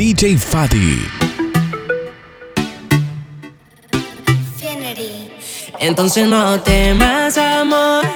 DJ Fadi. Entonces no temas, amor.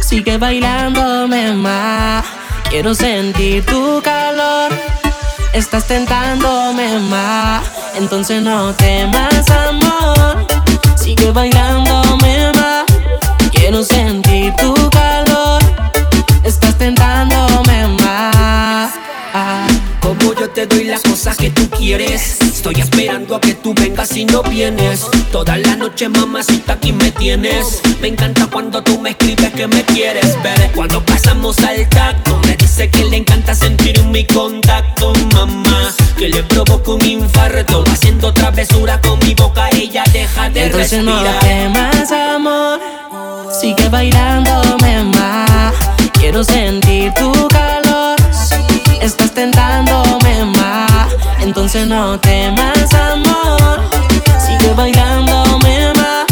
Sigue bailándome más. Quiero sentir tu calor. Estás tentándome más. Entonces no temas, amor. Sigue bailándome más. Quiero sentir tu calor. Te doy las cosas que tú quieres. Estoy esperando a que tú vengas y no vienes. Toda la noche, mamacita, aquí me tienes. Me encanta cuando tú me escribes que me quieres ver. Cuando pasamos al tacto, me dice que le encanta sentir mi contacto, mamá. Que le provoco un infarto. Haciendo travesura con mi boca, ella deja de Entonces respirar. no temas, amor. Sigue bailándome más. Quiero sentir tu calor. Estás tentándome más. Entonces no temas, amor. Sigue bailándome más.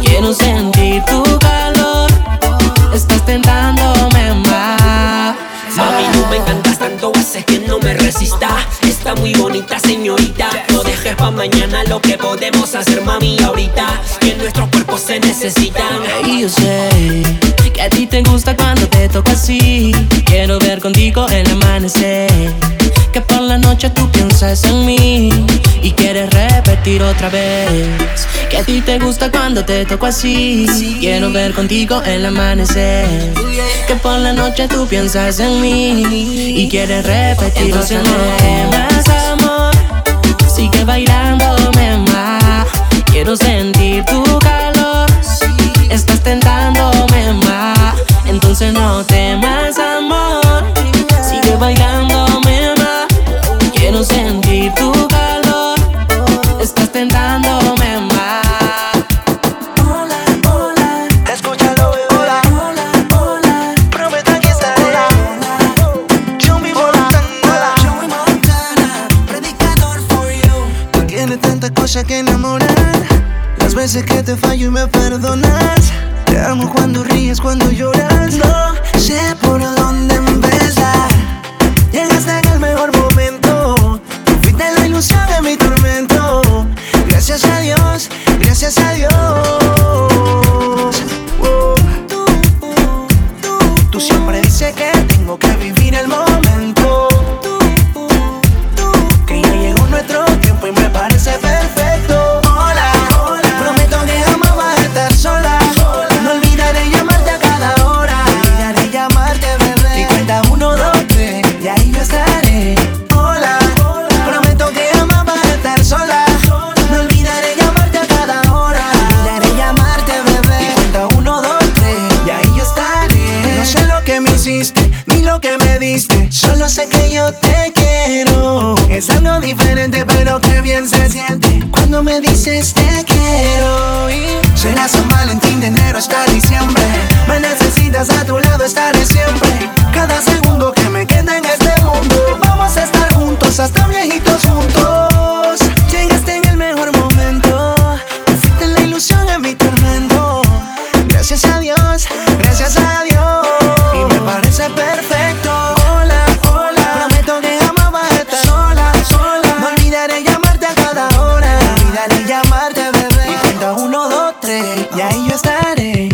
Quiero sentir tu calor. Estás tentándome más. Mami, tú me encantas tanto, haces que no me resista. Muy bonita, señorita. No dejes pa' mañana lo que podemos hacer, mami, ahorita. Que nuestros cuerpos se necesitan. Y yo sé que a ti te gusta cuando te toco así. Quiero ver contigo el amanecer. Que por la noche tú piensas en mí y quieres repetir otra vez. Que a ti te gusta cuando te toco así. Quiero ver contigo el amanecer. Que por la noche tú piensas en mí y quieres repetir Entonces otra vez. Más amor, sigue bailándome más. Quiero sentir tu calor. Estás tentándome más. Entonces no temas, amor. Sigue bailándome más. Quiero sentir tu calor. Estás tentándome tanta cosa que enamorar. Las veces que te fallo y me perdonas. Te amo cuando ríes, cuando lloras. No sé por dónde empezar. Llegaste en el mejor momento. Fuiste la ilusión de mi tormento. Gracias a Dios, gracias a Dios. Cuando cuenta uno, dos, tres. Y ahí yo estaré.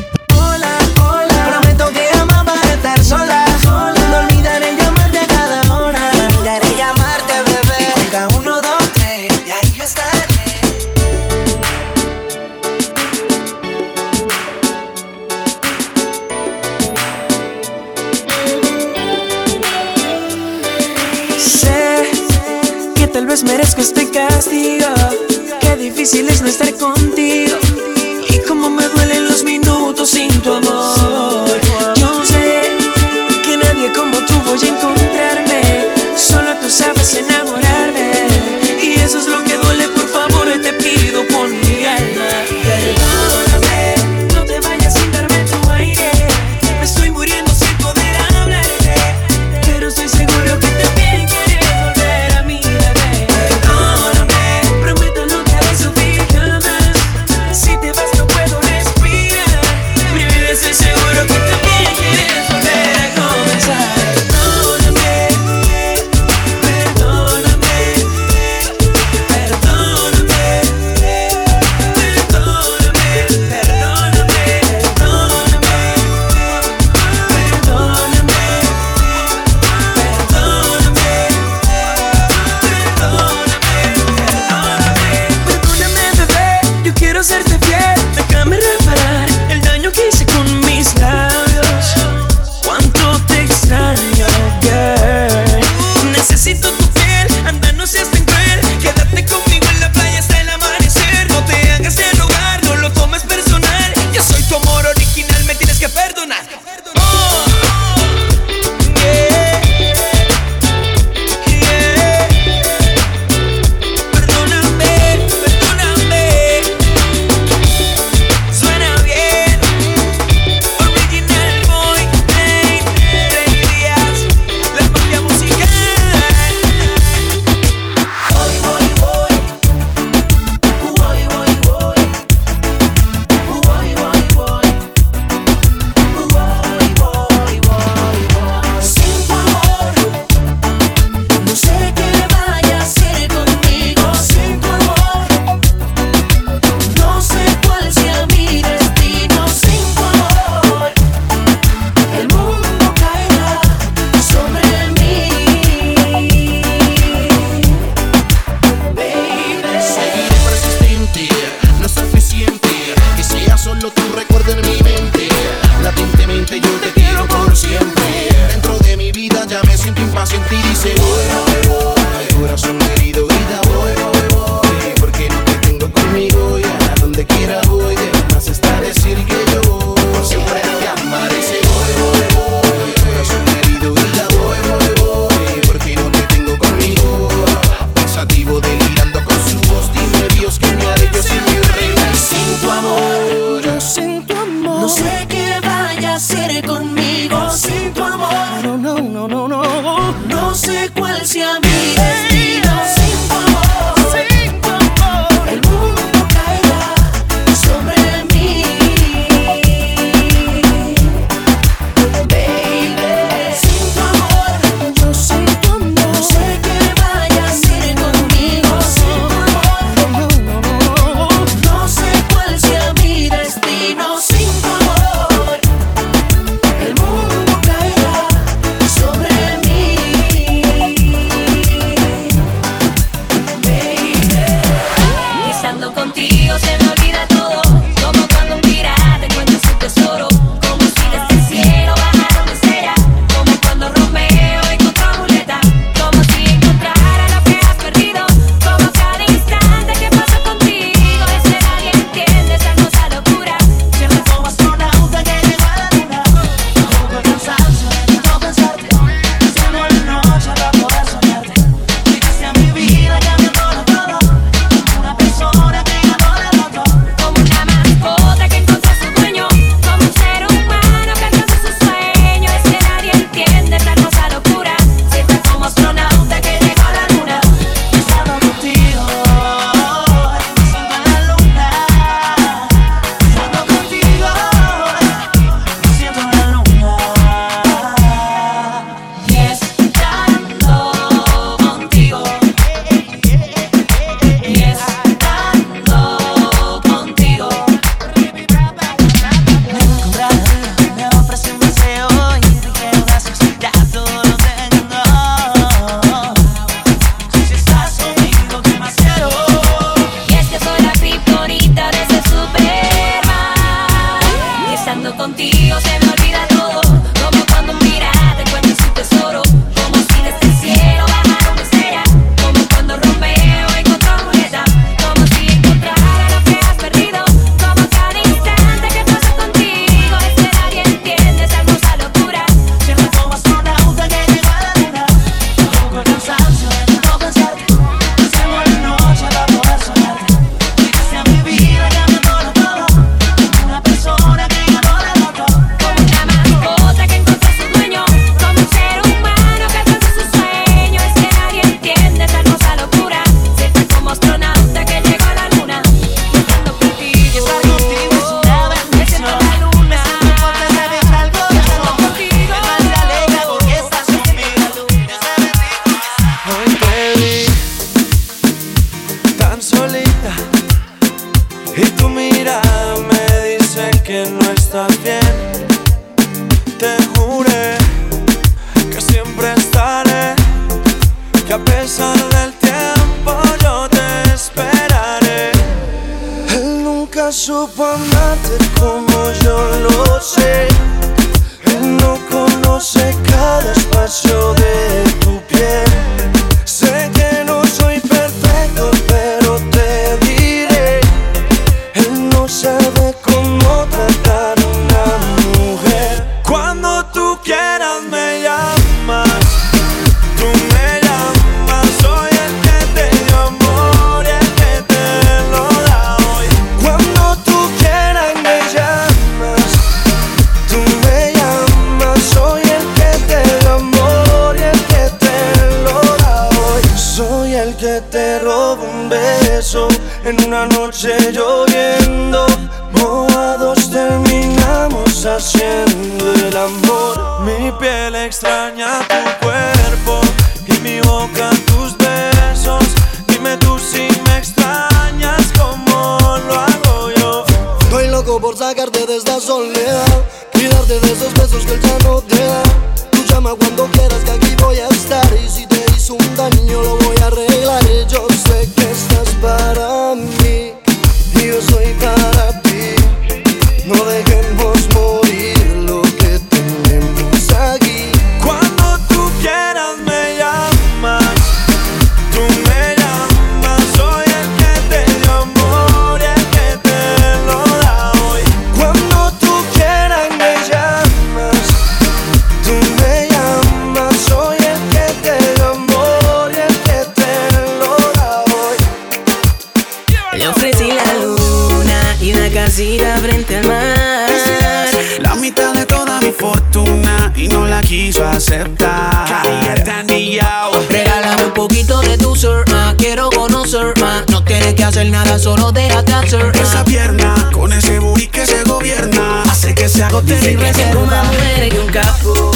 Uh. Esa pierna, con ese booty que se gobierna, hace que se agote Dice mi que reserva. una mujer y un capo.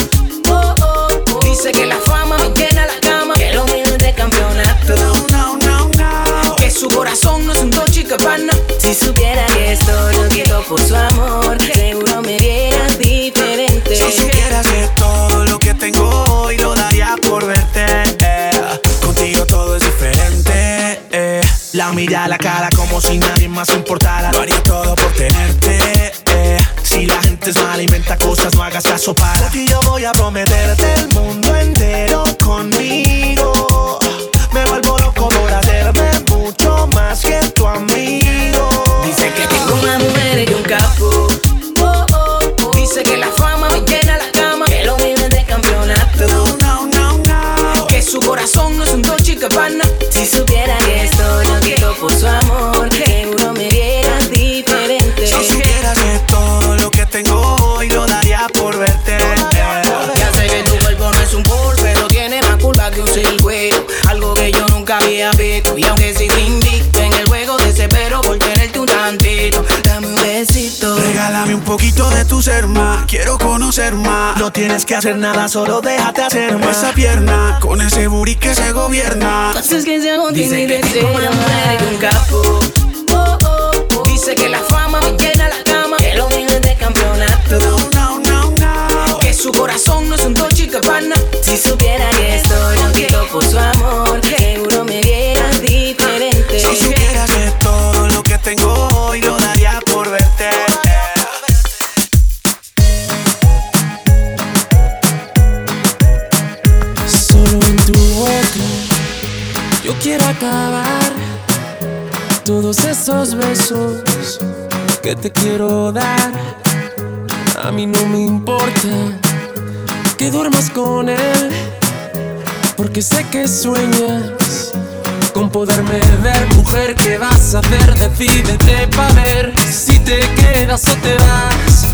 Dice que la fama me llena la cama, que lo mío es de que su corazón no es un Dolce Gabbana. Si supiera que esto lo por su amor, importara, lo haría todo por tenerte. Eh. Si la gente es mala, inventa cosas, no hagas caso para. Porque yo voy a prometer tienes que hacer nada, solo déjate hacer más. Esa pierna, con ese booty que se gobierna. Haces que se agobien y deseo una mujer y un capo. Oh, oh, oh. Dice que la fama me lleva te quiero dar. A mí no me importa que duermas con él, porque sé que sueñas con poderme ver. Mujer, ¿qué vas a hacer? Decídete para ver si te quedas o te vas.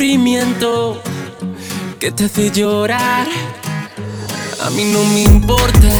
sufrimiento que te hace llorar. A mí no me importa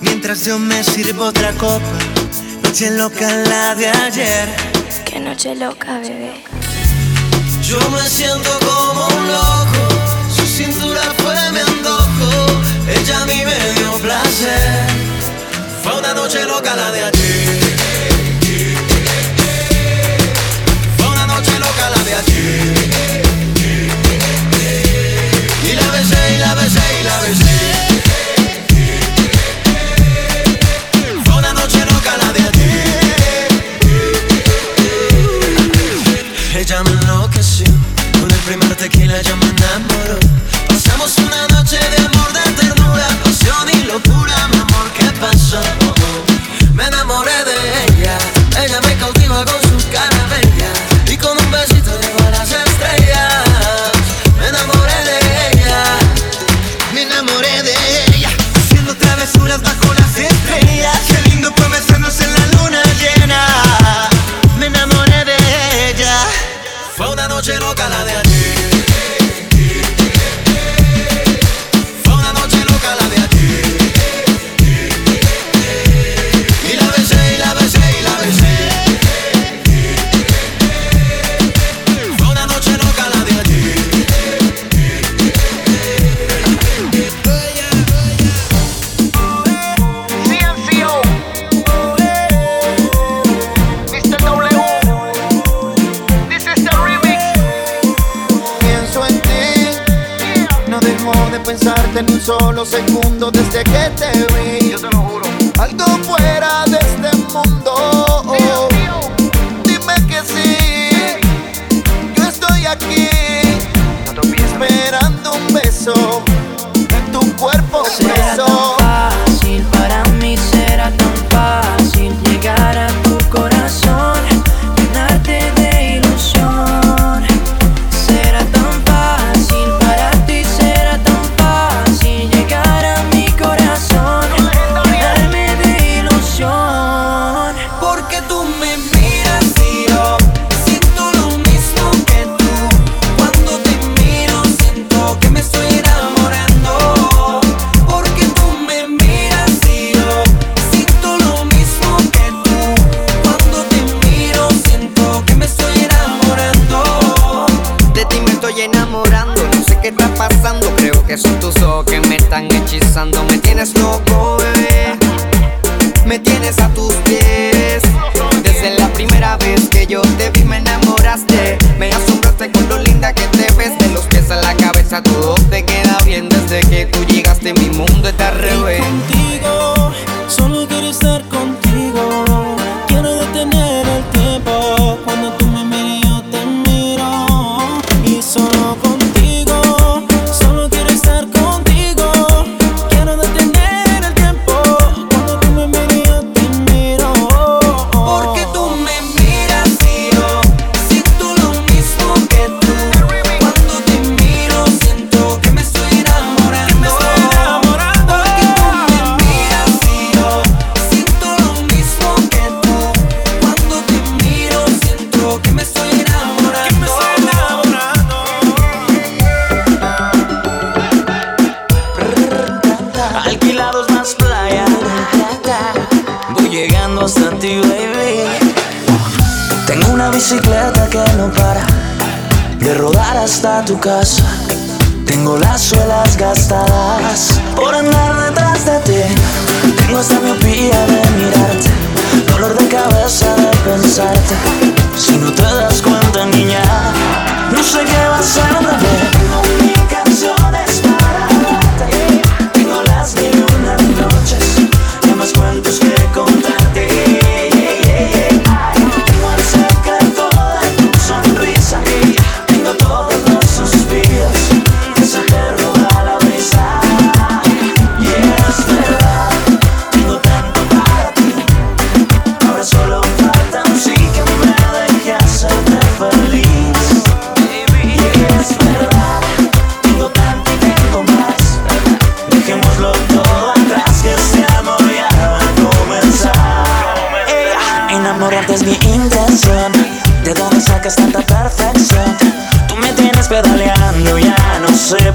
Mientras yo me sirvo otra copa, noche loca la de ayer. Qué noche loca, bebé. Yo me siento como un loco, su cintura fue mi antojo, ella a mí me dio placer. Fue una noche loca la de ayer. tequila yo me enamoro. Pasamos una en un solo segundo desde que te me. rodar hasta tu casa. Tengo las suelas gastadas por andar detrás de ti. Tengo esta miopía de mirarte, dolor de cabeza de pensarte. Si no te das cuenta, niña, no sé qué va a ser de ti.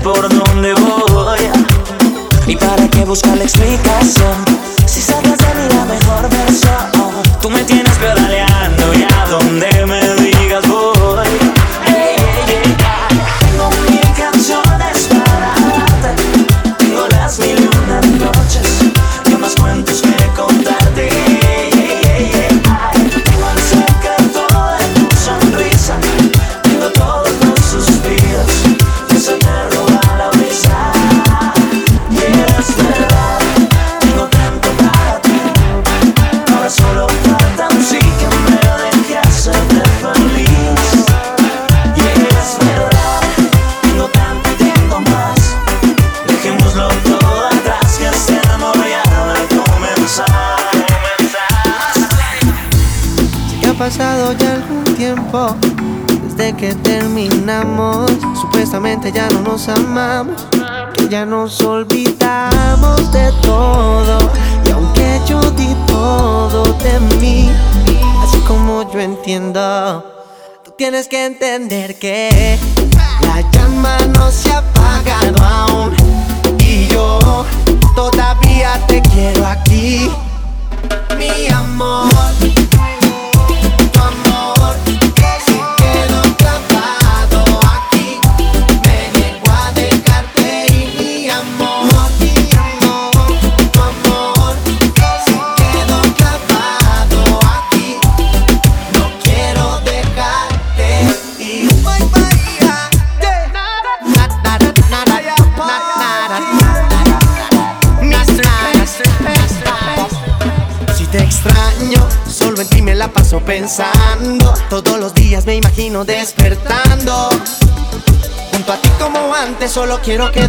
por dónde voy. ¿Y para qué buscar la explicación? que ya no nos amamos, que ya nos olvidamos de todo. Y aunque yo di todo de mí, así como yo entiendo, tú tienes que entender que la llama no se solo quiero que